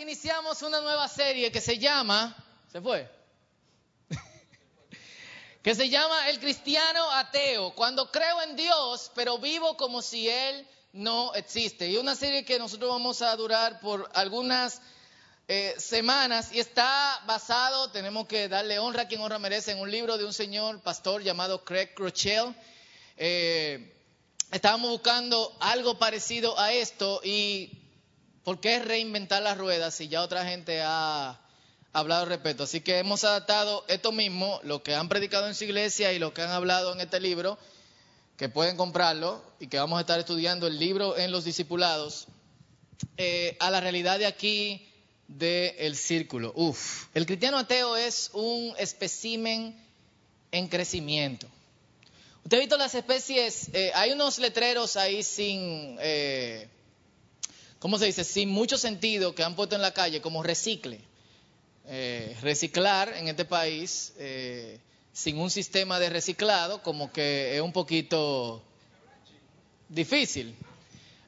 iniciamos una nueva serie que se llama, ¿se fue? que se llama El cristiano ateo, cuando creo en Dios, pero vivo como si Él no existe. Y una serie que nosotros vamos a durar por algunas eh, semanas y está basado, tenemos que darle honra a quien honra merece, en un libro de un señor pastor llamado Craig Rochelle. Eh, estábamos buscando algo parecido a esto y ¿por qué reinventar las ruedas si ya otra gente ha hablado al respecto? Así que hemos adaptado esto mismo, lo que han predicado en su iglesia y lo que han hablado en este libro, que pueden comprarlo y que vamos a estar estudiando el libro en los discipulados, eh, a la realidad de aquí del círculo. Uf, el cristiano ateo es un espécimen en crecimiento. Usted ha visto las especies, eh, hay unos letreros ahí sin, eh, ¿cómo se dice? Sin mucho sentido que han puesto en la calle como recicle. Eh, reciclar en este país sin un sistema de reciclado como que es un poquito difícil.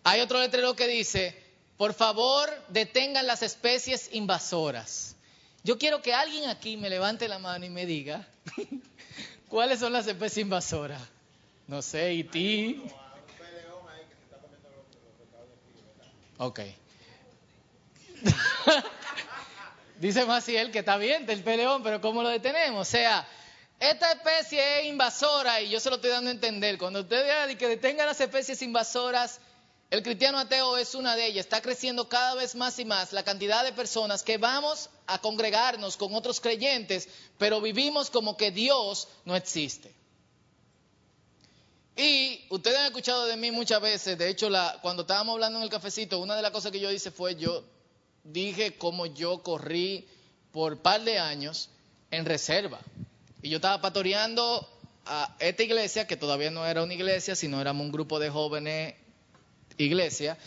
Hay otro letrero que dice, por favor detengan las especies invasoras. Yo quiero que alguien aquí me levante la mano y me diga ¿Cuáles son las especies invasoras? No sé, ¿y ti? Ok. Dice Maciel que está bien del peleón, pero ¿cómo lo detenemos? O sea, esta especie es invasora y yo se lo estoy dando a entender. Cuando usted diga que detenga las especies invasoras, el cristiano ateo es una de ellas. Está creciendo cada vez más y más la cantidad de personas que vamos a congregarnos con otros creyentes, pero vivimos como que Dios no existe. Y ustedes han escuchado de mí muchas veces, de hecho, la, cuando estábamos hablando en el cafecito, una de las cosas que yo hice fue, yo dije cómo yo corrí por par de años en reserva. Y yo estaba pastoreando a esta iglesia, que todavía no era una iglesia, sino éramos un grupo de jóvenes iglesia,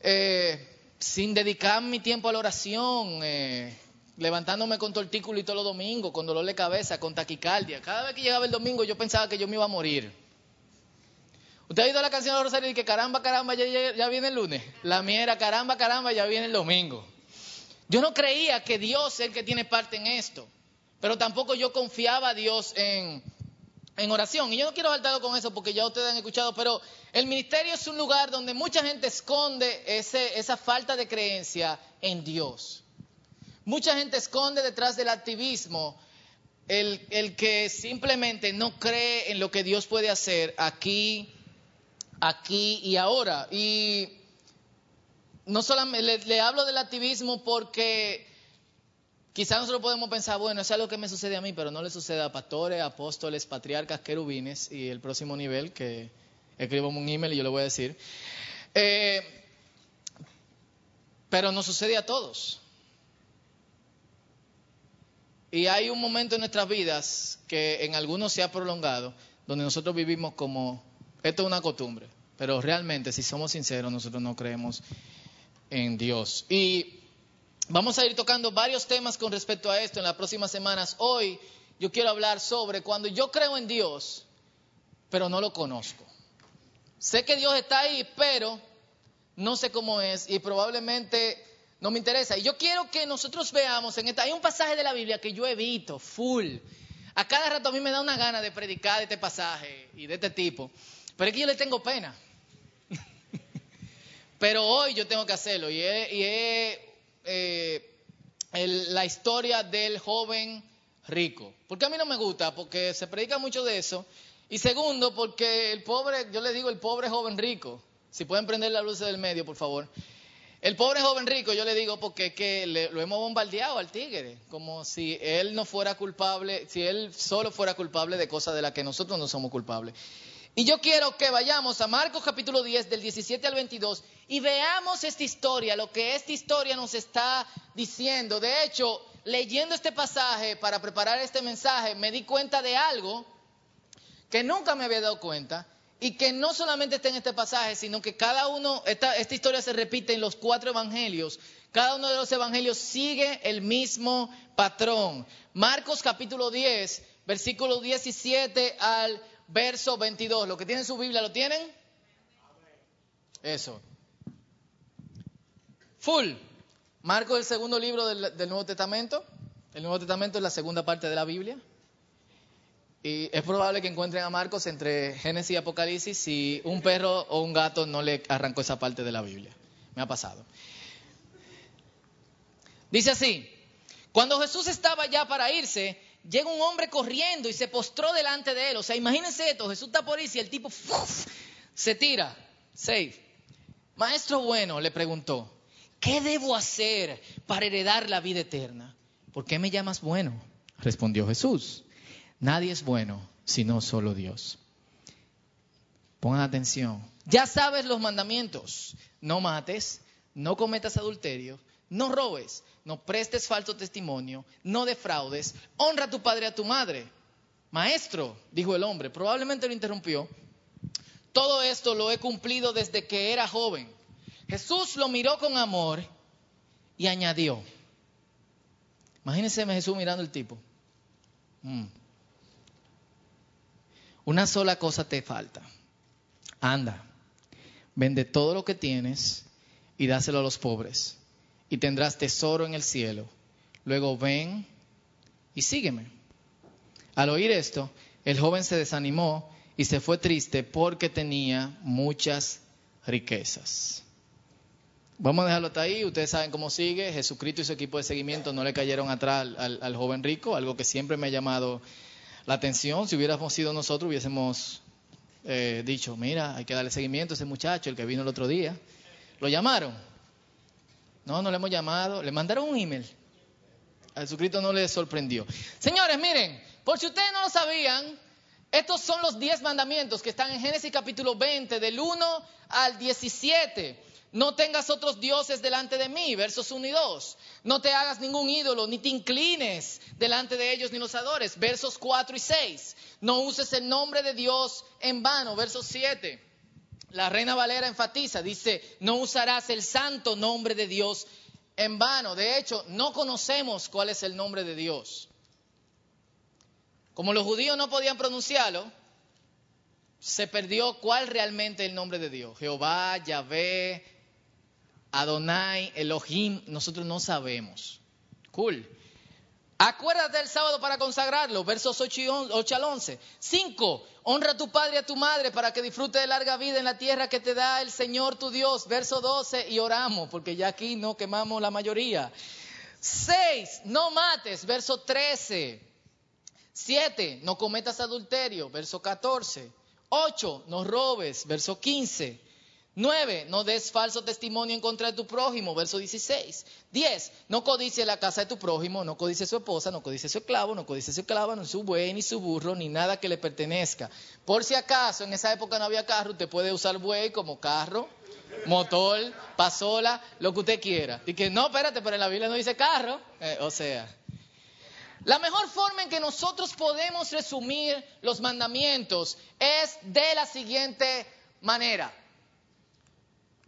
eh, sin dedicar mi tiempo a la oración, eh, levantándome con tortículo y todos los domingos, con dolor de cabeza, con taquicardia. Cada vez que llegaba el domingo yo pensaba que yo me iba a morir. ¿Usted ha oído la canción de Rosario y que caramba, caramba, ya, viene el lunes? La mía caramba, caramba, ya viene el domingo. Yo no creía que Dios es el que tiene parte en esto, pero tampoco yo confiaba a Dios en, en oración. Y yo no quiero saltar con eso porque ya ustedes han escuchado, pero el ministerio es un lugar donde mucha gente esconde esa falta de creencia en Dios. Mucha gente esconde detrás del activismo el, el que simplemente no cree en lo que Dios puede hacer aquí, aquí y ahora. Y no solamente le, hablo del activismo porque Quizás nosotros podemos pensar, bueno, es algo que me sucede a mí, pero no le sucede a pastores, apóstoles, patriarcas, querubines y el próximo nivel, que escribo un email y yo le voy a decir. Eh, pero nos sucede a todos. Y hay un momento en nuestras vidas que en algunos se ha prolongado, donde nosotros vivimos como, esto es una costumbre, pero realmente, si somos sinceros, nosotros no creemos en Dios. Y Vamos a ir tocando varios temas con respecto a esto en las próximas semanas. Hoy yo quiero hablar sobre cuando yo creo en Dios, pero no lo conozco. Sé que Dios está ahí, pero no sé cómo es y probablemente no me interesa. Y yo quiero que nosotros veamos en esta, hay un pasaje de la Biblia que yo evito, full. A cada rato a mí me da una gana de predicar de este pasaje y de este tipo, pero es que yo le tengo pena. pero hoy yo tengo que hacerlo y he eh, la historia del joven rico. Porque a mí no me gusta, porque se predica mucho de eso. Y segundo, porque el pobre, yo le digo el pobre joven rico. Si pueden prender la luz del medio, por favor. El pobre joven rico, yo le digo porque que lo hemos bombardeado al tigre, como si él no fuera culpable, si él solo fuera culpable de cosas de las que nosotros no somos culpables. Y yo quiero que vayamos a Marcos capítulo 10 del 17 al 22 y veamos esta historia, lo que esta historia nos está diciendo. De hecho, leyendo este pasaje para preparar este mensaje, me di cuenta de algo que nunca me había dado cuenta y que no solamente está en este pasaje, sino que cada uno, esta, esta historia se repite en los cuatro evangelios. Cada uno de los evangelios sigue el mismo patrón. Marcos capítulo 10, versículo 17 al verso 22. ¿Lo que tienen su Biblia lo tienen? Eso. Full. Marcos es el segundo libro del, del Nuevo Testamento. El Nuevo Testamento es la segunda parte de la Biblia. Y es probable que encuentren a Marcos entre Génesis y Apocalipsis si un perro o un gato no le arrancó esa parte de la Biblia. Me ha pasado. Dice así, cuando Jesús estaba ya para irse, llega un hombre corriendo y se postró delante de él. O sea, imagínense esto, Jesús está por irse y el tipo ¡fuf! se tira. Safe. Maestro bueno, le preguntó, ¿qué debo hacer para heredar la vida eterna? ¿Por qué me llamas bueno? Respondió Jesús. Nadie es bueno sino solo Dios. Pongan atención. Ya sabes los mandamientos. No mates, no cometas adulterio, no robes, no prestes falso testimonio, no defraudes, honra a tu padre y a tu madre. Maestro, dijo el hombre, probablemente lo interrumpió. Todo esto lo he cumplido desde que era joven. Jesús lo miró con amor y añadió. Imagínense Jesús mirando el tipo. Mm. Una sola cosa te falta. Anda, vende todo lo que tienes y dáselo a los pobres y tendrás tesoro en el cielo. Luego ven y sígueme. Al oír esto, el joven se desanimó y se fue triste porque tenía muchas riquezas. Vamos a dejarlo hasta ahí. Ustedes saben cómo sigue. Jesucristo y su equipo de seguimiento no le cayeron atrás al, joven rico, algo que siempre me ha llamado la atención. Si hubiéramos sido nosotros, hubiésemos eh, dicho, mira, hay que darle seguimiento a ese muchacho, el que vino el otro día. Lo llamaron. No, no le hemos llamado. Le mandaron un email. A Jesucristo no le sorprendió. Señores, miren, por si ustedes no lo sabían, estos son los diez mandamientos que están en Génesis capítulo 20, del 1 al 17. No tengas otros dioses delante de mí, versos 1 y 2. No te hagas ningún ídolo, ni te inclines delante de ellos, ni los adores, versos 4 y 6. No uses el nombre de Dios en vano, versos 7. La Reina Valera enfatiza, dice, no usarás el santo nombre de Dios en vano. De hecho, no conocemos cuál es el nombre de Dios. Como los judíos no podían pronunciarlo, se perdió cuál realmente es el nombre de Dios. Jehová, Yahvé, Adonai, Elohim, nosotros no sabemos. Cool. Acuérdate del sábado para consagrarlo, versos 8, al 11. 5. Honra a tu padre y a tu madre para que disfrute de larga vida en la tierra que te da el Señor tu Dios. Verso 12. Y oramos, porque ya aquí no quemamos la mayoría. 6. No mates, verso 13. 7. No cometas adulterio, verso 14. 8. No robes, verso 15. 9. No des falso testimonio en contra de tu prójimo, verso 16. 10. No codice la casa de tu prójimo, no codice su esposa, no codice su esclavo, no codice su esclava, ni su buey, ni su burro, ni nada que le pertenezca. Por si acaso en esa época no había carro, usted puede usar buey como carro, motor, pasola, lo que usted quiera. Y que no, espérate, pero en la Biblia no dice carro. Eh, o sea, la mejor forma en que nosotros podemos resumir los mandamientos es de la siguiente manera.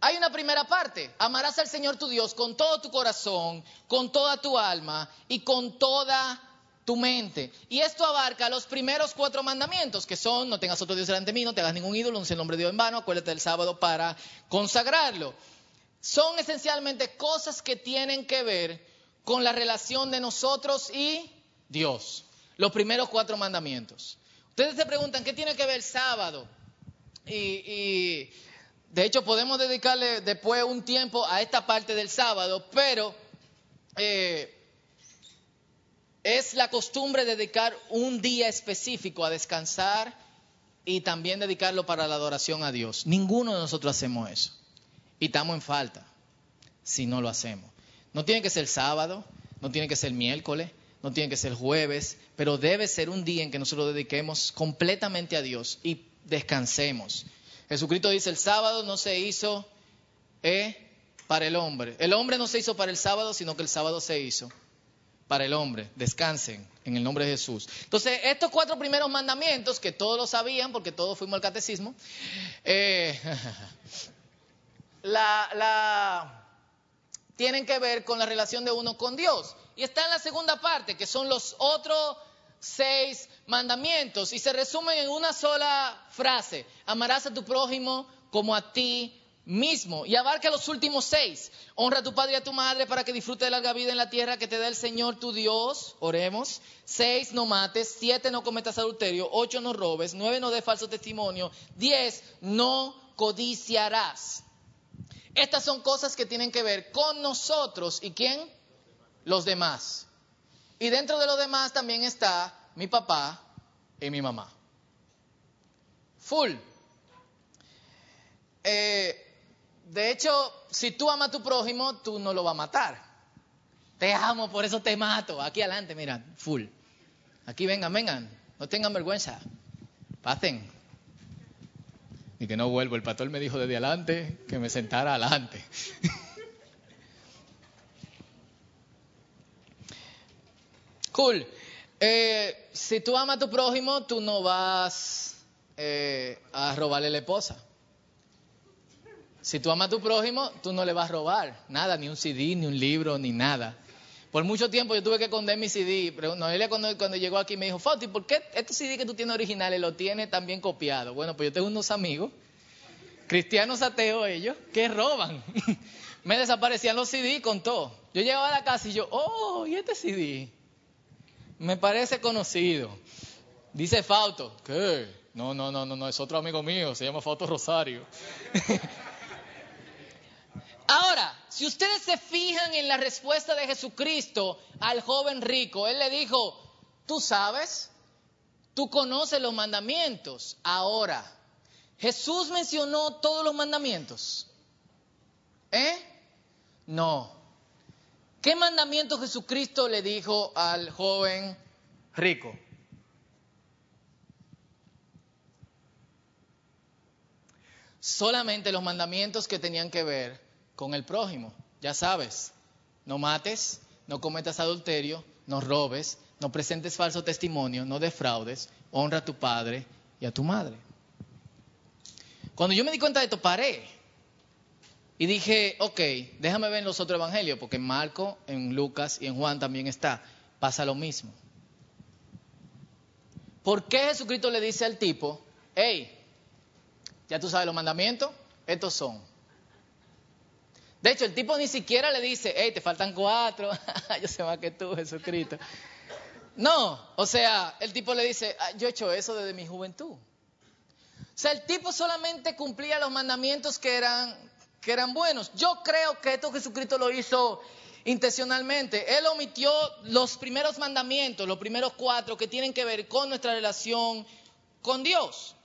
Hay una primera parte, amarás al Señor tu Dios con todo tu corazón, con toda tu alma y con toda tu mente. Y esto abarca los primeros cuatro mandamientos, que son, no tengas otro Dios delante de mí, no te hagas ningún ídolo, no el nombre de Dios en vano, acuérdate del sábado para consagrarlo. Son esencialmente cosas que tienen que ver con la relación de nosotros y Dios. Los primeros cuatro mandamientos. Ustedes se preguntan, ¿qué tiene que ver el sábado? Y de hecho, podemos dedicarle después un tiempo a esta parte del sábado, pero eh, es la costumbre dedicar un día específico a descansar y también dedicarlo para la adoración a Dios. Ninguno de nosotros hacemos eso. Y estamos en falta si no lo hacemos. No tiene que ser sábado, no tiene que ser miércoles, no tiene que ser jueves, pero debe ser un día en que nosotros dediquemos completamente a Dios y descansemos. Jesucristo dice, el sábado no se hizo eh, para el hombre. El hombre no se hizo para el sábado, sino que el sábado se hizo para el hombre. Descansen en el nombre de Jesús. Entonces, estos cuatro primeros mandamientos, que todos lo sabían, porque todos fuimos al catecismo, eh, tienen que ver con la relación de uno con Dios. Y está en la segunda parte, que son los otros seis mandamientos y se resumen en una sola frase. Amarás a tu prójimo como a ti mismo y abarca los últimos seis. Honra a tu padre y a tu madre para que disfrute de larga vida en la tierra que te da el Señor tu Dios. Oremos. Seis, no mates. Siete, no cometas adulterio. Ocho, no robes. Nueve, no dé falso testimonio. Diez, no codiciarás. Estas son cosas que tienen que ver con nosotros y quién? Los demás. Y dentro de los demás también está mi papá y mi mamá. Full. Eh, de hecho, si tú amas a tu prójimo, tú no lo vas a matar. Te amo, por eso te mato. Aquí adelante, mira, full. Aquí vengan, vengan. No tengan vergüenza. Pasen. Y que no vuelvo. El pastor me dijo desde adelante que me sentara adelante. cool. Eh, si tú amas a tu prójimo, tú no vas eh, a robarle la esposa. Si tú amas a tu prójimo, tú no le vas a robar nada, ni un CD, ni un libro, ni nada. Por mucho tiempo yo tuve que esconder mi CD. Pero Noelia cuando, cuando llegó aquí me dijo, Fauti, ¿por qué estos CD que tú tienes originales lo tienes también copiado? Bueno, pues yo tengo unos amigos, cristianos ateos ellos, que roban. me desaparecían los CD con todo. Yo llegaba a la casa y yo, oh, ¿y este CD? Me parece conocido. Dice Fauto, ¿qué? No, no, no, no, no, es otro amigo mío, se llama Fauto Rosario. Ahora, si ustedes se fijan en la respuesta de Jesucristo al joven rico, Él le dijo, tú sabes, tú conoces los mandamientos. Ahora, Jesús mencionó todos los mandamientos. ¿Eh? No. ¿Qué mandamiento Jesucristo le dijo al joven rico? Solamente los mandamientos que tenían que ver con el prójimo. Ya sabes, no mates, no cometas adulterio, no robes, no presentes falso testimonio, no defraudes, honra a tu padre y a tu madre. Cuando yo me di cuenta de esto, paré y dije, ok, déjame ver los otros evangelios, porque en Marco, en Lucas y en Juan también está, pasa lo mismo. ¿Por qué Jesucristo le dice al tipo, hey, ya tú sabes los mandamientos, estos son? De hecho, el tipo ni siquiera le dice, hey, te faltan cuatro, yo sé más que tú, Jesucristo. No, o sea, el tipo le dice, ah, yo he hecho eso desde mi juventud. O sea, el tipo solamente cumplía los mandamientos que eran, que eran buenos. Yo creo que esto Jesucristo lo hizo intencionalmente. Él omitió los primeros mandamientos, los primeros cuatro que tienen que ver con nuestra relación con Dios.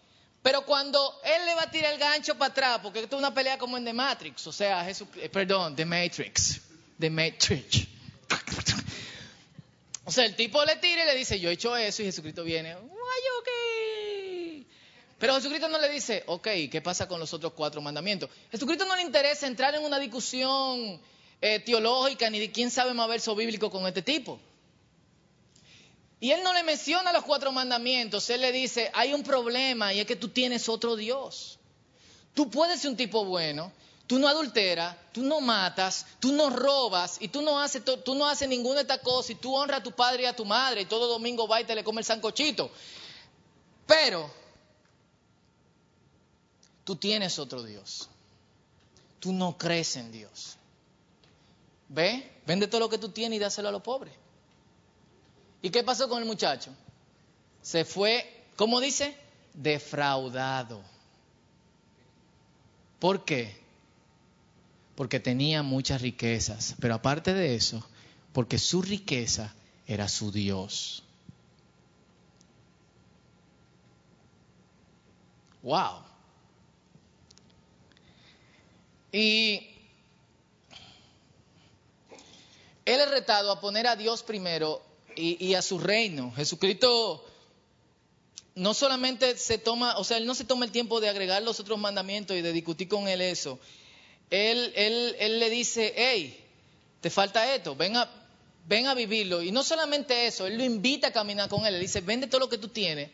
Pero cuando él le va a tirar el gancho para atrás, porque esto es una pelea como en The Matrix, o sea, Jesús, eh, perdón, The Matrix, The Matrix. O sea, el tipo le tira y le dice, yo he hecho eso, y Jesucristo viene, okay. Pero Jesucristo no le dice, ok, ¿qué pasa con los otros cuatro mandamientos? Jesucristo no le interesa entrar en una discusión eh, teológica ni de quién sabe más verso bíblico con este tipo. Y él no le menciona los cuatro mandamientos, él le dice, hay un problema y es que tú tienes otro Dios. Tú puedes ser un tipo bueno, tú no adulteras, tú no matas, tú no robas y tú no haces, tú no haces ninguna de estas cosas y tú honras a tu padre y a tu madre y todo domingo va y te le come el sancochito. Pero tú tienes otro Dios. Tú no crees en Dios. Ve, vende todo lo que tú tienes y dáselo a los pobres. ¿Y qué pasó con el muchacho? Se fue, ¿cómo dice? Defraudado. ¿Por qué? Porque tenía muchas riquezas, pero aparte de eso, porque su riqueza era su Dios. Wow. Y él es retado a poner a Dios primero y, a su reino. Jesucristo no solamente se toma, o sea, él no se toma el tiempo de agregar los otros mandamientos y de discutir con él eso. Él, él, él le dice, hey, te falta esto, ven a, ven a vivirlo. Y no solamente eso, él lo invita a caminar con él. Le dice, vende todo lo que tú tienes,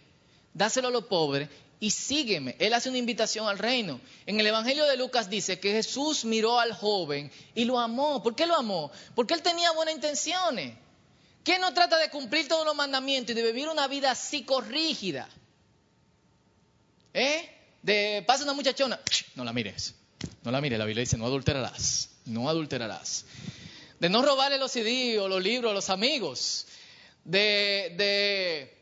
dáselo a los pobres y sígueme. Él hace una invitación al reino. En el Evangelio de Lucas dice que Jesús miró al joven y lo amó. ¿Por qué lo amó? Porque él tenía buenas intenciones. ¿Quién no trata de cumplir todos los mandamientos y de vivir una vida psicorrígida? ¿Eh? De pasa una muchachona, no la mires. No la mire, la Biblia dice, no adulterarás, no adulterarás. De no robarle los CD o los libros los amigos. De, de,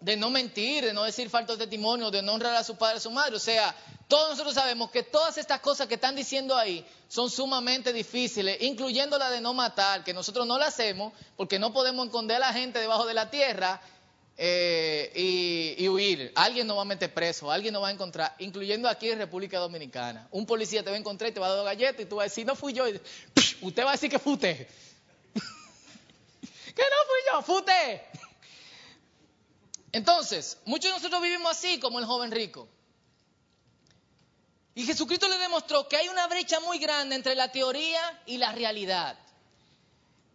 de no mentir, de no decir faltos testimonio, de no honrar a su padre y a su madre. O sea, todos nosotros sabemos que todas estas cosas que están diciendo ahí son sumamente difíciles, incluyendo la de no matar, que nosotros no la hacemos porque no podemos esconder a la gente debajo de la tierra eh, y, huir. Alguien nos va a meter preso, alguien nos va a encontrar, incluyendo aquí en República Dominicana. Un policía te va a encontrar y te va a dar galletas y tú vas a decir, no fui yo. usted va a decir que fue que no fui yo, fue usted. Entonces, muchos de nosotros vivimos así como el joven rico. Y Jesucristo le demostró que hay una brecha muy grande entre la teoría y la realidad.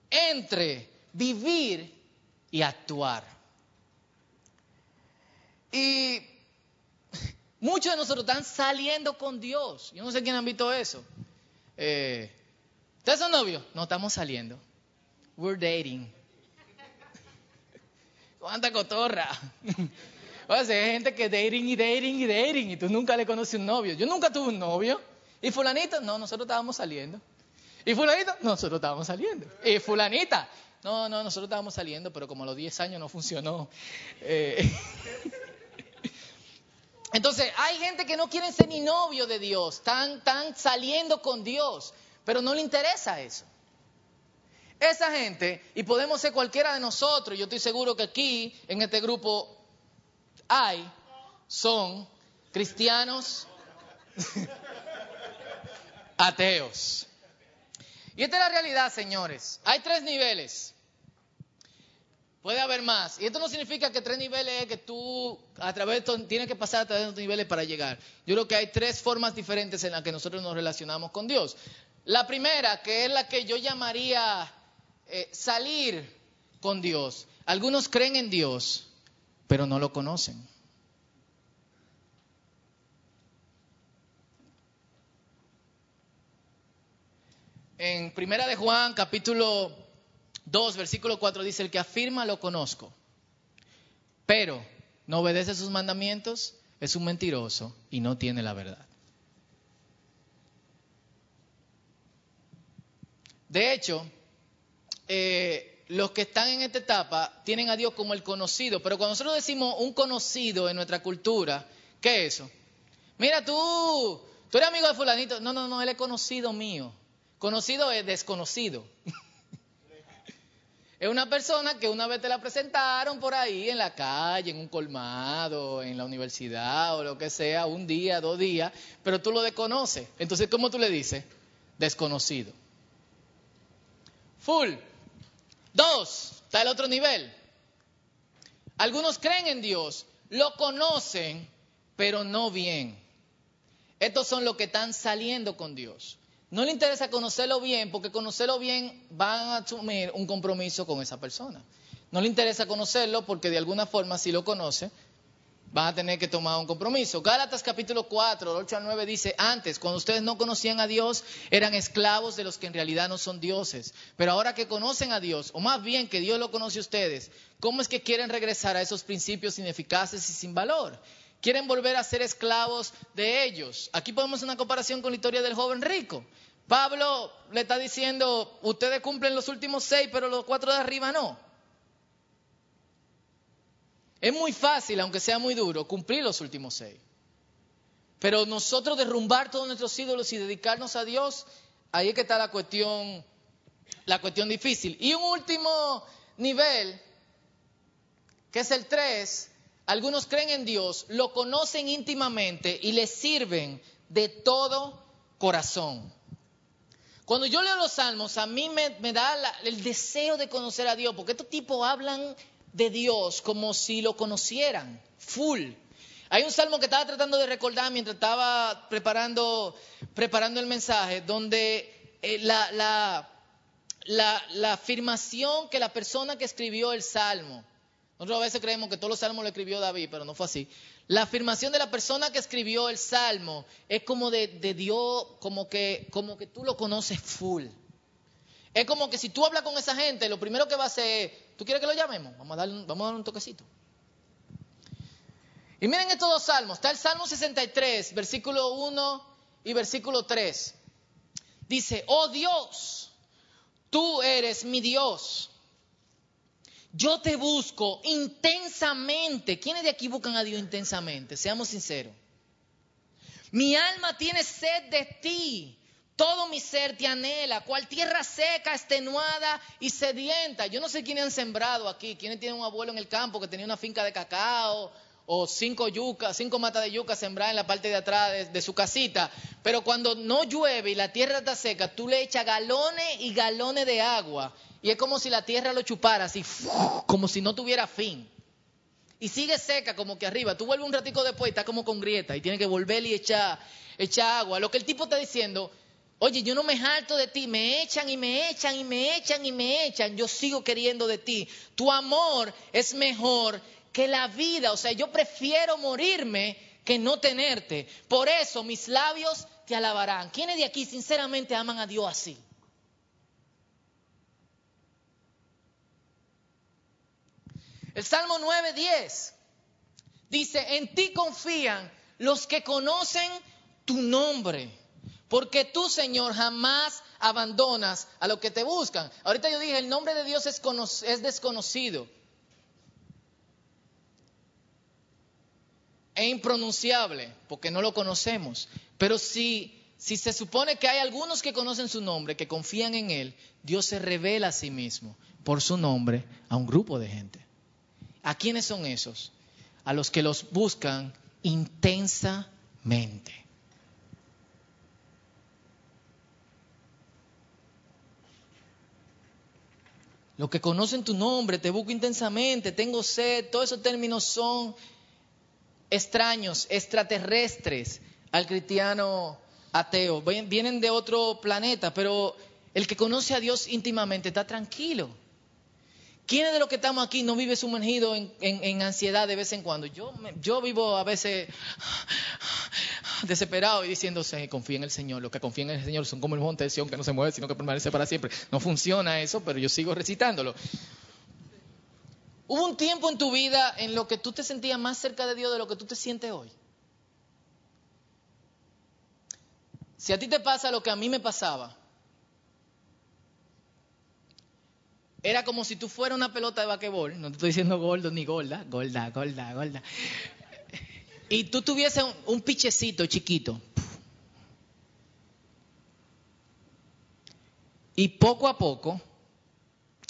Entre vivir y actuar. Y muchos de nosotros están saliendo con Dios. Yo no sé quién han visto eso. Eh, ¿Ustedes son novios? No, estamos saliendo. We're dating. ¿Cuánta cotorra? O sea, hay gente que dating y dating y dating y tú nunca le conoces un novio. Yo nunca tuve un novio. ¿Y fulanito? No, nosotros estábamos saliendo. ¿Y fulanito? Nosotros estábamos saliendo. ¿Y fulanita? No, no, nosotros estábamos saliendo, pero como a los 10 años no funcionó. Eh, Entonces, hay gente que no quiere ser ni novio de Dios, están, saliendo con Dios, pero no le interesa eso. Esa gente, y podemos ser cualquiera de nosotros, yo estoy seguro que aquí, en este grupo, hay, son cristianos ateos. Y esta es la realidad, señores. Hay tres niveles. Puede haber más. Y esto no significa que tres niveles es que tú a través tienes que pasar a través de los niveles para llegar. Yo creo que hay tres formas diferentes en las que nosotros nos relacionamos con Dios. La primera, que es la que yo llamaría eh, salir con Dios. Algunos creen en Dios, pero no lo conocen. En Primera de Juan, capítulo 2, versículo 4 dice, el que afirma lo conozco, pero no obedece sus mandamientos, es un mentiroso y no tiene la verdad. De hecho, eh, los que están en esta etapa tienen a Dios como el conocido, pero cuando nosotros decimos un conocido en nuestra cultura, ¿qué es eso? Mira, tú, tú eres amigo de fulanito. No, no, no, él es conocido mío. Conocido es desconocido. Es una persona que una vez te la presentaron por ahí en la calle, en un colmado, en la universidad o lo que sea, un día, dos días, pero tú lo desconoces. Entonces, ¿cómo tú le dices? Desconocido. Full. Dos, está el otro nivel. Algunos creen en Dios, lo conocen, pero no bien. Estos son los que están saliendo con Dios. No le interesa conocerlo bien porque conocerlo bien van a asumir un compromiso con esa persona. No le interesa conocerlo porque de alguna forma si lo conoce van a tener que tomar un compromiso. Gálatas capítulo 4, 8 al 9 dice, antes, cuando ustedes no conocían a Dios, eran esclavos de los que en realidad no son dioses. Pero ahora que conocen a Dios, o más bien que Dios lo conoce a ustedes, ¿cómo es que quieren regresar a esos principios ineficaces y sin valor? Quieren volver a ser esclavos de ellos. Aquí podemos una comparación con la historia del joven rico. Pablo le está diciendo, ustedes cumplen los últimos seis, pero los cuatro de arriba no. Es muy fácil, aunque sea muy duro, cumplir los últimos seis. Pero nosotros derrumbar todos nuestros ídolos y dedicarnos a Dios, ahí es que está la cuestión, la cuestión difícil. Y un último nivel, que es el tres, algunos creen en Dios, lo conocen íntimamente y le sirven de todo corazón. Cuando yo leo los salmos, a mí me, da el deseo de conocer a Dios, porque estos tipos hablan de Dios como si lo conocieran, full. Hay un salmo que estaba tratando de recordar mientras estaba preparando, preparando el mensaje, donde eh, la, la, la afirmación que la persona que escribió el salmo, nosotros a veces creemos que todos los salmos lo escribió David, pero no fue así. La afirmación de la persona que escribió el salmo es como de, Dios, como que, como que tú lo conoces full. Es como que si tú hablas con esa gente, lo primero que va a hacer es, ¿tú quieres que lo llamemos? Vamos a darle, vamos a un toquecito. Y miren estos dos salmos. Está el Salmo 63, versículo 1 y versículo 3. Dice, oh Dios, tú eres mi Dios. Yo te busco intensamente. ¿Quiénes de aquí buscan a Dios intensamente? Seamos sinceros. Mi alma tiene sed de ti. Todo mi ser te anhela, cual tierra seca, extenuada y sedienta. Yo no sé quiénes han sembrado aquí, quiénes tienen un abuelo en el campo que tenía una finca de cacao o cinco yucas, cinco matas de yuca sembradas en la parte de atrás de, su casita. Pero cuando no llueve y la tierra está seca, tú le echas galones y galones de agua y es como si la tierra lo chupara así, como si no tuviera fin. Y sigue seca como que arriba. Tú vuelves un ratico después y está como con grieta y tiene que volver y echar agua. Lo que el tipo está diciendo, oye, yo no me jalto de ti, me echan y me echan y me echan y me echan, yo sigo queriendo de ti. Tu amor es mejor que la vida, o sea, yo prefiero morirme que no tenerte. Por eso mis labios te alabarán. ¿Quiénes de aquí sinceramente aman a Dios así? El Salmo 9:10 dice, en ti confían los que conocen tu nombre, porque tú, Señor, jamás abandonas a los que te buscan. Ahorita yo dije, el nombre de Dios es, es desconocido. E impronunciable, porque no lo conocemos. Pero si, si se supone que hay algunos que conocen su nombre, que confían en Él, Dios se revela a sí mismo por su nombre a un grupo de gente. ¿A quiénes son esos? A los que los buscan intensamente. Los que conocen tu nombre, te busco intensamente, tengo sed, todos esos términos son extraños, extraterrestres al cristiano ateo. Vienen de otro planeta, pero el que conoce a Dios íntimamente está tranquilo. ¿Quiénes de los que estamos aquí no vive sumergido en, ansiedad de vez en cuando? Yo, yo vivo a veces desesperado y diciéndose, confía en el Señor. Los que confían en el Señor son como el monte de Sion que no se mueve, sino que permanece para siempre. No funciona eso, pero yo sigo recitándolo. ¿Hubo un tiempo en tu vida en lo que tú te sentías más cerca de Dios de lo que tú te sientes hoy? Si a ti te pasa lo que a mí me pasaba, Era como si tú fueras una pelota de basquetbol, no te estoy diciendo gordo ni gorda, gorda, gorda, gorda. Y tú tuvieses un, un pichecito chiquito. Y poco a poco,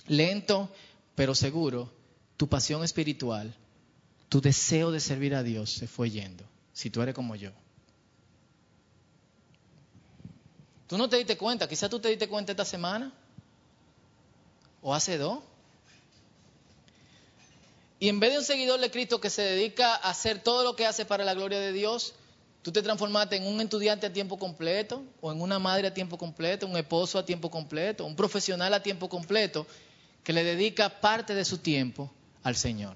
lento pero seguro, tu pasión espiritual, tu deseo de servir a Dios se fue yendo, si tú eres como yo. Tú no te diste cuenta, quizás tú te diste cuenta esta semana o hace dos. Y en vez de un seguidor de Cristo que se dedica a hacer todo lo que hace para la gloria de Dios, tú te transformaste en un estudiante a tiempo completo, o en una madre a tiempo completo, un esposo a tiempo completo, un profesional a tiempo completo, que le dedica parte de su tiempo al Señor.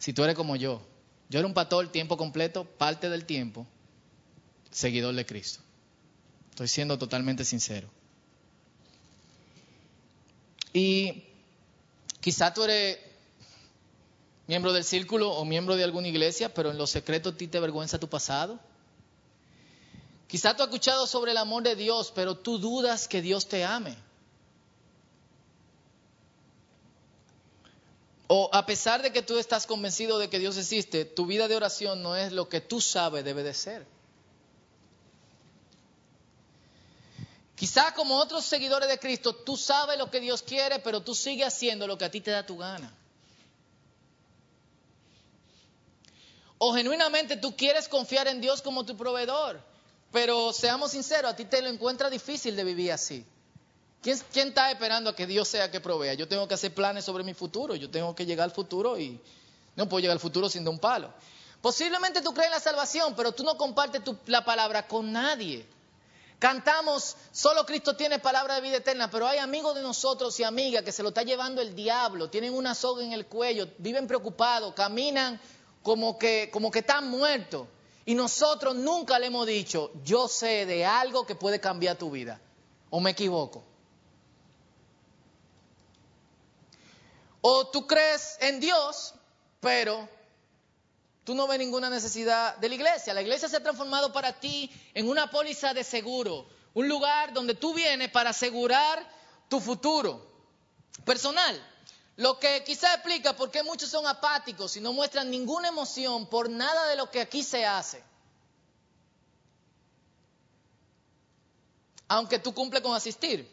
Si tú eres como yo, yo era un pastor tiempo completo, parte del tiempo, seguidor de Cristo. Estoy siendo totalmente sincero. Y quizá tú eres miembro del círculo o miembro de alguna iglesia, pero en los secretos a ti te avergüenza tu pasado. Quizá tú has escuchado sobre el amor de Dios, pero tú dudas que Dios te ame. O a pesar de que tú estás convencido de que Dios existe, tu vida de oración no es lo que tú sabes debe de ser. Quizá como otros seguidores de Cristo, tú sabes lo que Dios quiere, pero tú sigues haciendo lo que a ti te da tu gana. O genuinamente tú quieres confiar en Dios como tu proveedor, pero seamos sinceros, a ti te lo encuentra difícil de vivir así. ¿Quién, ¿Quién, está esperando a que Dios sea que provea? Yo tengo que hacer planes sobre mi futuro, yo tengo que llegar al futuro y no puedo llegar al futuro sin dar un palo. Posiblemente tú crees en la salvación, pero tú no compartes tu, la palabra con nadie. Cantamos, solo Cristo tiene palabra de vida eterna, pero hay amigos de nosotros y amigas que se lo está llevando el diablo, tienen una soga en el cuello, viven preocupados, caminan como que, como que están muertos. Y nosotros nunca le hemos dicho, yo sé de algo que puede cambiar tu vida. ¿O me equivoco? O tú crees en Dios, pero tú no ves ninguna necesidad de la iglesia. La iglesia se ha transformado para ti en una póliza de seguro, un lugar donde tú vienes para asegurar tu futuro personal. Lo que quizá explica por qué muchos son apáticos y no muestran ninguna emoción por nada de lo que aquí se hace. Aunque tú cumples con asistir.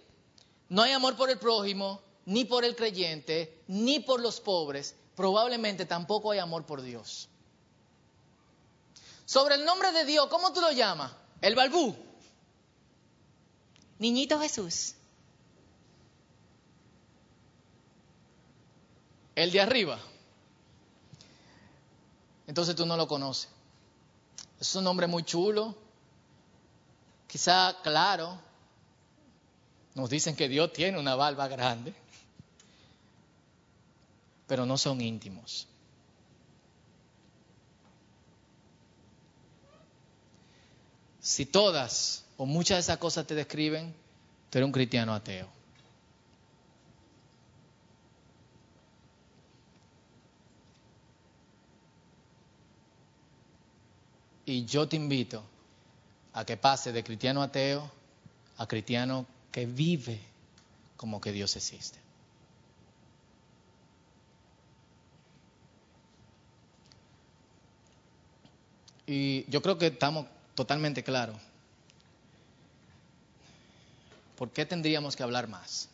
No hay amor por el prójimo, ni por el creyente, ni por los pobres. Probablemente tampoco hay amor por Dios. Sobre el nombre de Dios, ¿cómo tú lo llamas? El balbú. Niñito Jesús. El de arriba. Entonces tú no lo conoces. Es un nombre muy chulo. Quizá claro. Nos dicen que Dios tiene una barba grande. Pero no son íntimos. Si todas o muchas de esas cosas te describen, tú eres un cristiano ateo. Y yo te invito a que pase de cristiano ateo a cristiano que vive como que Dios existe. Y yo creo que estamos totalmente claros. ¿Por qué tendríamos que hablar más?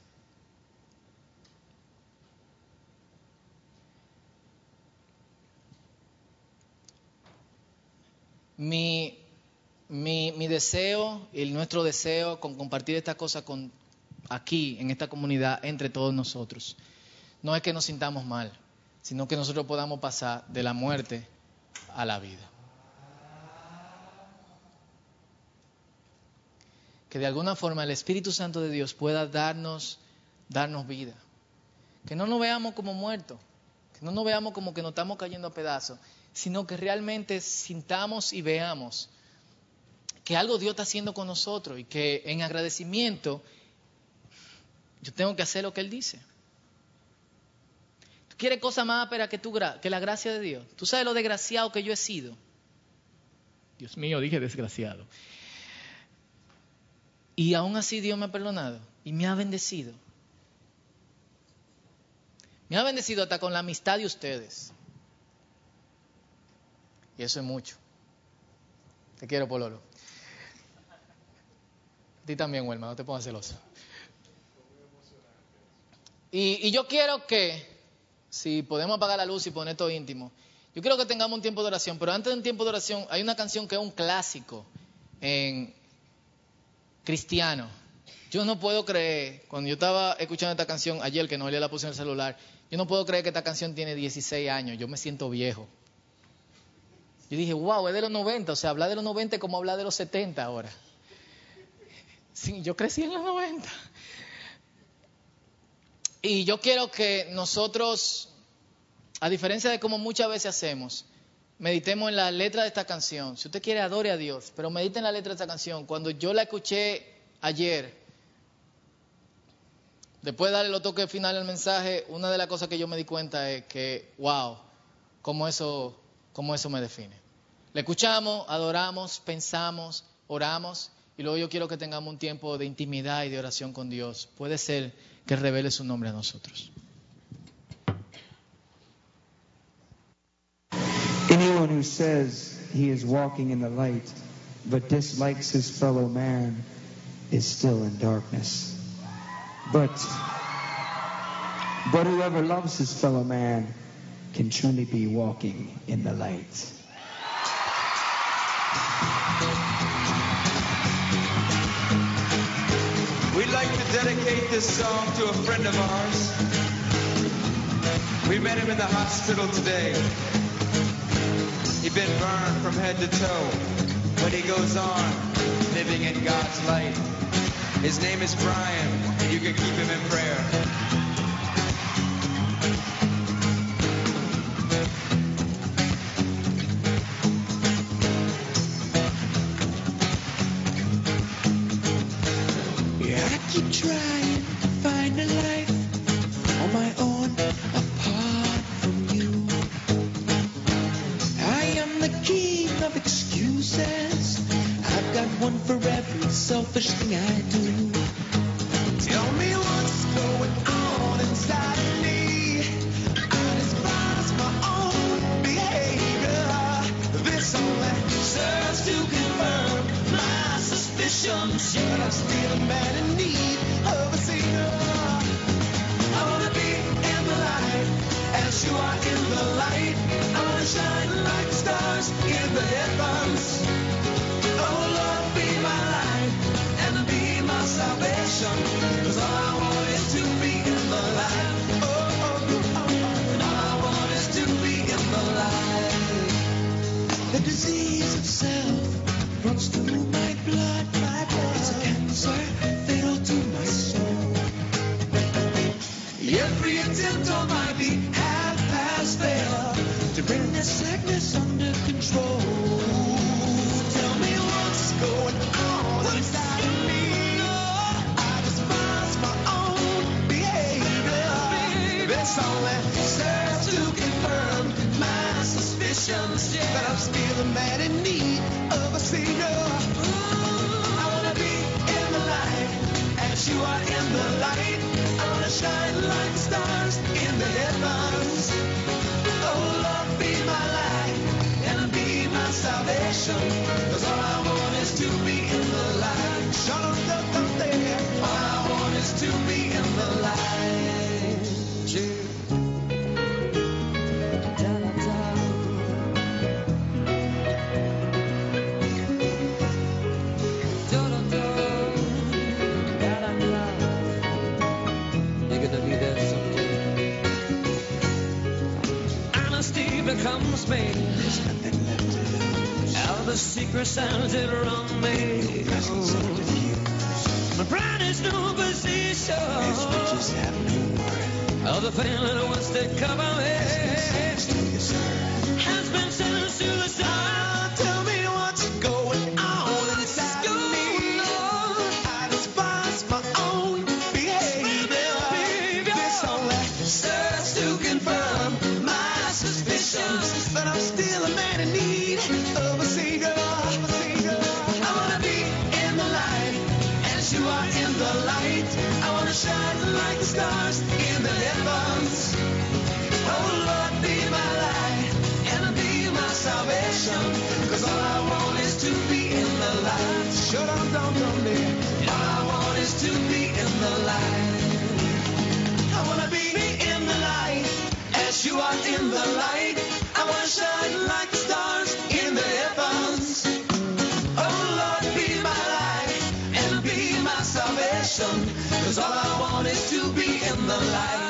Mi, mi, mi, deseo y nuestro deseo con compartir esta cosa con, aquí, en esta comunidad, entre todos nosotros, no es que nos sintamos mal, sino que nosotros podamos pasar de la muerte a la vida. Que de alguna forma el Espíritu Santo de Dios pueda darnos, darnos vida. Que no nos veamos como muertos, que no nos veamos como que nos estamos cayendo a pedazos, sino que realmente sintamos y veamos que algo Dios está haciendo con nosotros y que en agradecimiento yo tengo que hacer lo que Él dice. ¿Tú quieres cosa más ápera que, tu, que la gracia de Dios? ¿Tú sabes lo desgraciado que yo he sido? Dios mío, dije desgraciado. Y aún así Dios me ha perdonado y me ha bendecido. Me ha bendecido hasta con la amistad de ustedes. Y eso es mucho. Te quiero, Pololo. A ti también, Wilma, no te pongas celoso. Y, y, yo quiero que, si podemos apagar la luz y poner todo íntimo, yo quiero que tengamos un tiempo de oración, pero antes de un tiempo de oración hay una canción que es un clásico en cristiano. Yo no puedo creer, cuando yo estaba escuchando esta canción ayer, que no le la puse en el celular, yo no puedo creer que esta canción tiene 16 años, yo me siento viejo. Yo dije, wow, es de los 90, o sea, hablar de los 90 como hablar de los 70 ahora. Sí, yo crecí en los 90. Y yo quiero que nosotros, a diferencia de como muchas veces hacemos, meditemos en la letra de esta canción. Si usted quiere, adore a Dios, pero medite en la letra de esta canción. Cuando yo la escuché ayer, después de darle los toques final al mensaje, una de las cosas que yo me di cuenta es que, wow, cómo eso cómo eso me define. Le escuchamos, adoramos, pensamos, oramos y luego yo quiero que tengamos un tiempo de intimidad y de oración con Dios. Puede ser que revele su nombre a nosotros. Anyone who says he is walking in the light but dislikes his fellow man is still in darkness. But but whoever loves his fellow man can truly be walking in the light. We'd like to dedicate this song to a friend of ours. We met him in the hospital today. He'd been burned from head to toe, but he goes on living in God's light. His name is Brian, and you can keep him in prayer. Selfish thing I do. Tell me what's going on inside of me. I despise my own behavior. This only serves to confirm my suspicions. But I'm still a man in need of a savior. I wanna be in the light as you are in the light. I wanna shine like stars in the heavens. sun. Suspicions that I'm still a man in need of a savior. I wanna be in the light as you are in the light. I wanna shine like the stars in the heavens. Oh Lord, be my light and be my salvation. 'Cause all I want is to be in the light. Shalom, dum, dum, there. All I want is to be was. There's nothing left to lose. Out of the secret sounds that are me. My pride is no position. Have no worth. All the feeling wants to cover me. Has been sentenced to the side. 'Cause all I want is to be in the light.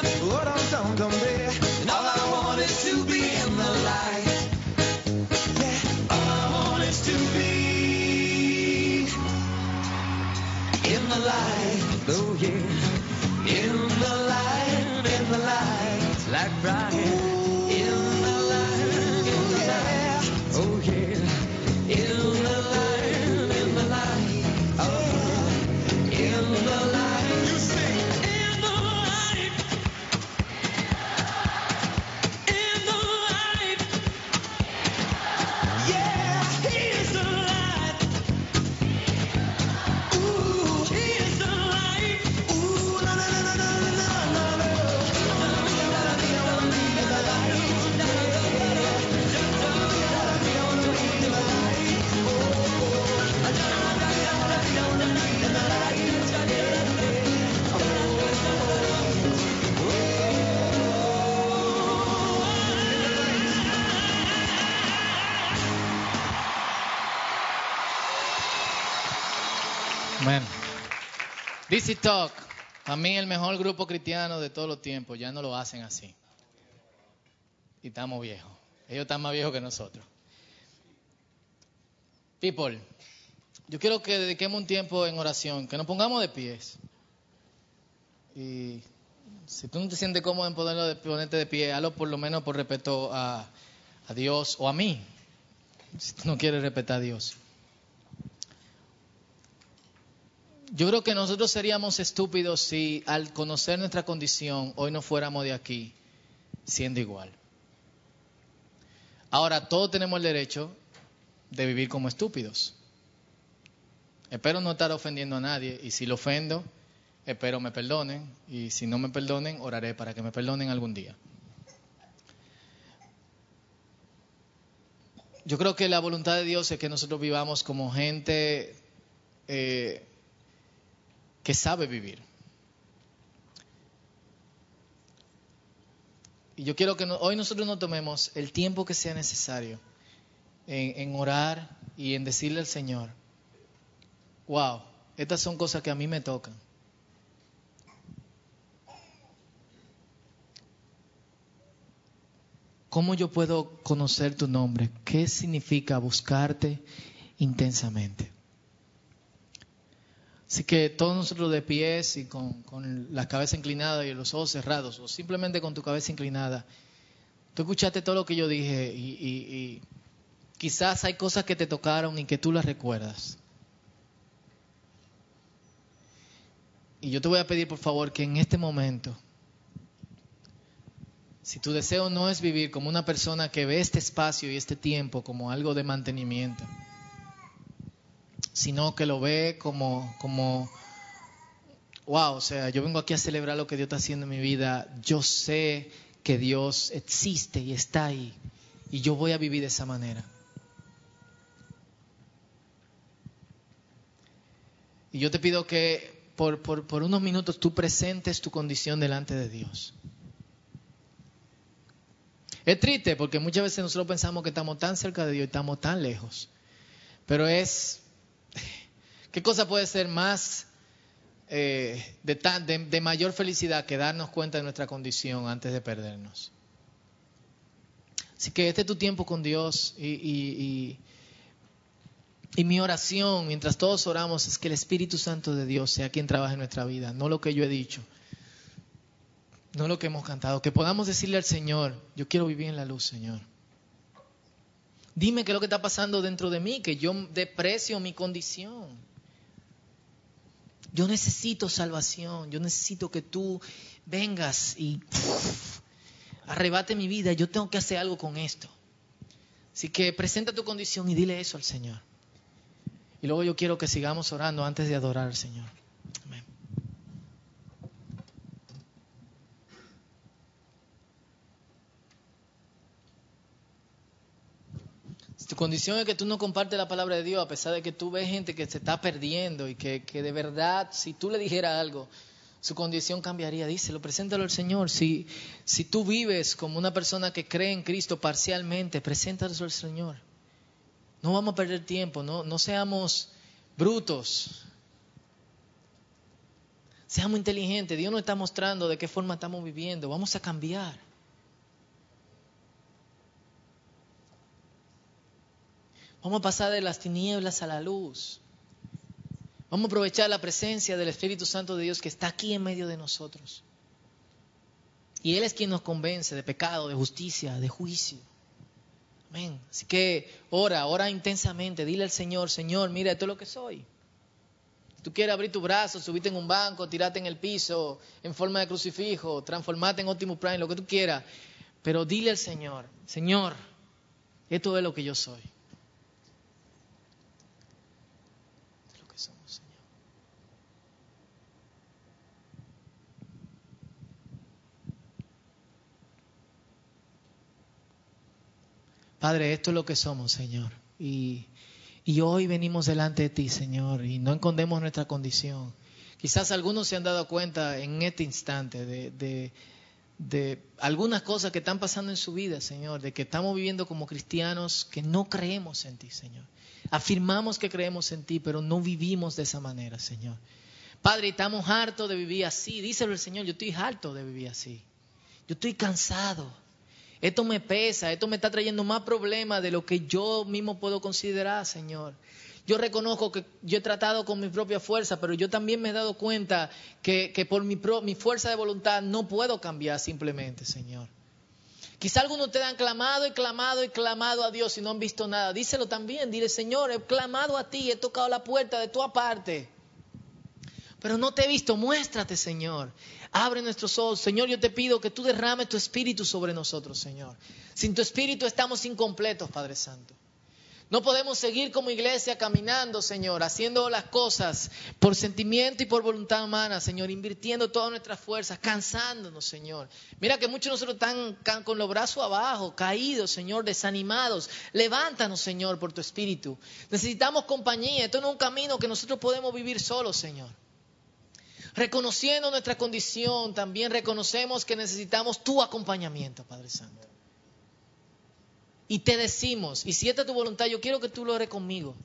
DC Talk, a mí el mejor grupo cristiano de todos los tiempos, ya no lo hacen así. Y estamos viejos. Ellos están más viejos que nosotros. People, yo quiero que dediquemos un tiempo en oración, que nos pongamos de pies. Y si tú no te sientes cómodo en ponerlo de, ponerte de pie, hazlo por lo menos por respeto a, a Dios o a mí. Si tú no quieres respetar a Dios. Yo creo que nosotros seríamos estúpidos si al conocer nuestra condición hoy no fuéramos de aquí siendo igual. Ahora, todos tenemos el derecho de vivir como estúpidos. Espero no estar ofendiendo a nadie y si lo ofendo, espero me perdonen y si no me perdonen, oraré para que me perdonen algún día. Yo creo que la voluntad de Dios es que nosotros vivamos como gente eh, que sabe vivir. Y yo quiero que no- hoy nosotros nos tomemos el tiempo que sea necesario en, en orar y en decirle al Señor, wow, estas son cosas que a mí me tocan. ¿Cómo yo puedo conocer tu nombre? ¿Qué significa buscarte intensamente? Así que todos nosotros de pies y con, con la cabeza inclinada y los ojos cerrados, o simplemente con tu cabeza inclinada, tú escuchaste todo lo que yo dije y, y- y quizás hay cosas que te tocaron y que tú las recuerdas. Y yo te voy a pedir por favor que en este momento, si tu deseo no es vivir como una persona que ve este espacio y este tiempo como algo de mantenimiento, sino que lo ve como, como, wow, o sea, yo vengo aquí a celebrar lo que Dios está haciendo en mi vida, yo sé que Dios existe y está ahí, y yo voy a vivir de esa manera. Y yo te pido que por, por, por unos minutos tú presentes tu condición delante de Dios. Es triste porque muchas veces nosotros pensamos que estamos tan cerca de Dios y estamos tan lejos. Pero es, ¿qué cosa puede ser más eh, de, mayor felicidad que darnos cuenta de nuestra condición antes de perdernos? Así que este es tu tiempo con Dios y- y- y mi oración mientras todos oramos es que el Espíritu Santo de Dios sea quien trabaje en nuestra vida, no lo que yo he dicho, no lo que hemos cantado, que podamos decirle al Señor, yo quiero vivir en la luz, Señor. Dime qué es lo que está pasando dentro de mí, que yo deprecio mi condición. Yo necesito salvación, yo necesito que tú vengas y arrebate mi vida, yo tengo que hacer algo con esto. Así que presenta tu condición y dile eso al Señor. Y luego yo quiero que sigamos orando antes de adorar al Señor. Tu condición es que tú no compartes la palabra de Dios, a pesar de que tú ves gente que se está perdiendo y que, de verdad, si tú le dijeras algo, su condición cambiaría. Díselo, preséntalo al Señor. Si, si tú vives como una persona que cree en Cristo parcialmente, preséntalo al Señor. No vamos a perder tiempo, no, no seamos brutos. Seamos inteligentes. Dios nos está mostrando de qué forma estamos viviendo. Vamos a cambiar. Vamos a pasar de las tinieblas a la luz. Vamos a aprovechar la presencia del Espíritu Santo de Dios que está aquí en medio de nosotros. Y Él es quien nos convence de pecado, de justicia, de juicio. Amén. Así que ora, ora intensamente. Dile al Señor, Señor, mira, esto es lo que soy. Tú quieres abrir tu brazo, subirte en un banco, tirarte en el piso, en forma de crucifijo, transformarte en Optimus Prime, lo que tú quieras. Pero dile al Señor, Señor, esto es lo que yo soy. Esto es lo que somos, Señor. Padre, esto es lo que somos, Señor. Y, hoy venimos delante de ti, Señor, y no escondemos nuestra condición. Quizás algunos se han dado cuenta en este instante de, de, de algunas cosas que están pasando en su vida, Señor, de que estamos viviendo como cristianos que no creemos en ti, Señor. Afirmamos que creemos en ti, pero no vivimos de esa manera, Señor. Padre, estamos hartos de vivir así. Díselo el Señor, yo estoy harto de vivir así. Yo estoy cansado. Esto me pesa, esto me está trayendo más problemas de lo que yo mismo puedo considerar, Señor. Yo reconozco que yo he tratado con mi propia fuerza, pero yo también me he dado cuenta que, que por mi, pro- mi fuerza de voluntad no puedo cambiar simplemente, Señor. Quizá algunos te han clamado y clamado y clamado a Dios y no han visto nada. Díselo también, dile, Señor, he clamado a ti, he tocado la puerta de tu aparte. Pero no te he visto, muéstrate, Señor. Abre nuestros ojos. Señor, yo te pido que tú derrames tu espíritu sobre nosotros, Señor. Sin tu espíritu estamos incompletos, Padre Santo. No podemos seguir como iglesia caminando, Señor, haciendo las cosas por sentimiento y por voluntad humana, Señor, invirtiendo todas nuestras fuerzas, cansándonos, Señor. Mira que muchos de nosotros están con los brazos abajo, caídos, Señor, desanimados. Levántanos, Señor, por tu espíritu. Necesitamos compañía. Esto no es un camino que nosotros podemos vivir solos, Señor. Reconociendo nuestra condición, también reconocemos que necesitamos tu acompañamiento, Padre Santo. Y te decimos, y si esta es tu voluntad, yo quiero que tú lo hagas conmigo.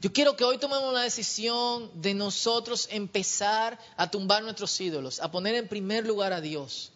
Yo quiero que hoy tomemos la decisión de nosotros empezar a tumbar nuestros ídolos, a poner en primer lugar a Dios.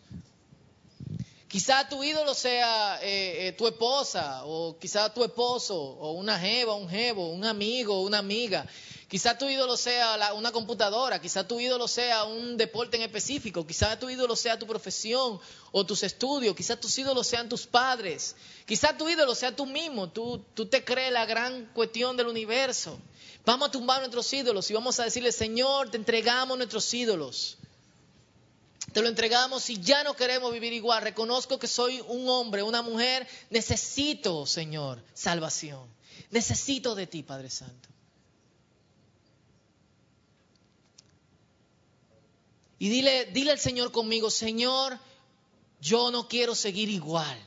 Quizá tu ídolo sea eh, eh, tu esposa, o quizá tu esposo, o una jeva, un jevo, un amigo, una amiga. Quizá tu ídolo sea una computadora, quizá tu ídolo sea un deporte en específico, quizá tu ídolo sea tu profesión o tus estudios, quizá tus ídolos sean tus padres, quizá tu ídolo sea tú mismo, tú, tú te crees la gran cuestión del universo. Vamos a tumbar nuestros ídolos y vamos a decirle, Señor, te entregamos nuestros ídolos. Te lo entregamos y ya no queremos vivir igual. Reconozco que soy un hombre, una mujer. Necesito, Señor, salvación. Necesito de ti, Padre Santo. Y dile, dile al Señor conmigo, Señor, yo no quiero seguir igual.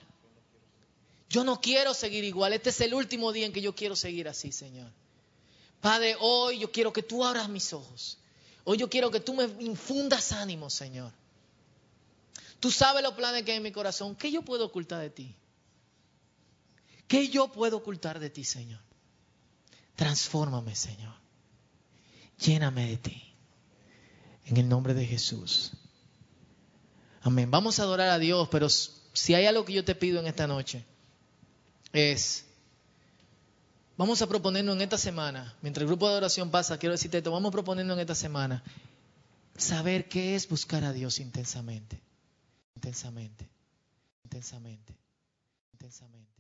Yo no quiero seguir igual. Este es el último día en que yo quiero seguir así, Señor. Padre, hoy yo quiero que tú abras mis ojos. Hoy yo quiero que tú me infundas ánimo, Señor. Tú sabes los planes que hay en mi corazón. ¿Qué yo puedo ocultar de ti? ¿Qué yo puedo ocultar de ti, Señor? Transfórmame, Señor. Lléname de ti. En el nombre de Jesús. Amén. Vamos a adorar a Dios, pero si hay algo que yo te pido en esta noche, es, vamos a proponernos en esta semana, mientras el grupo de oración pasa, quiero decirte esto, vamos proponiendo en esta semana, saber qué es buscar a Dios intensamente, intensamente, intensamente, intensamente.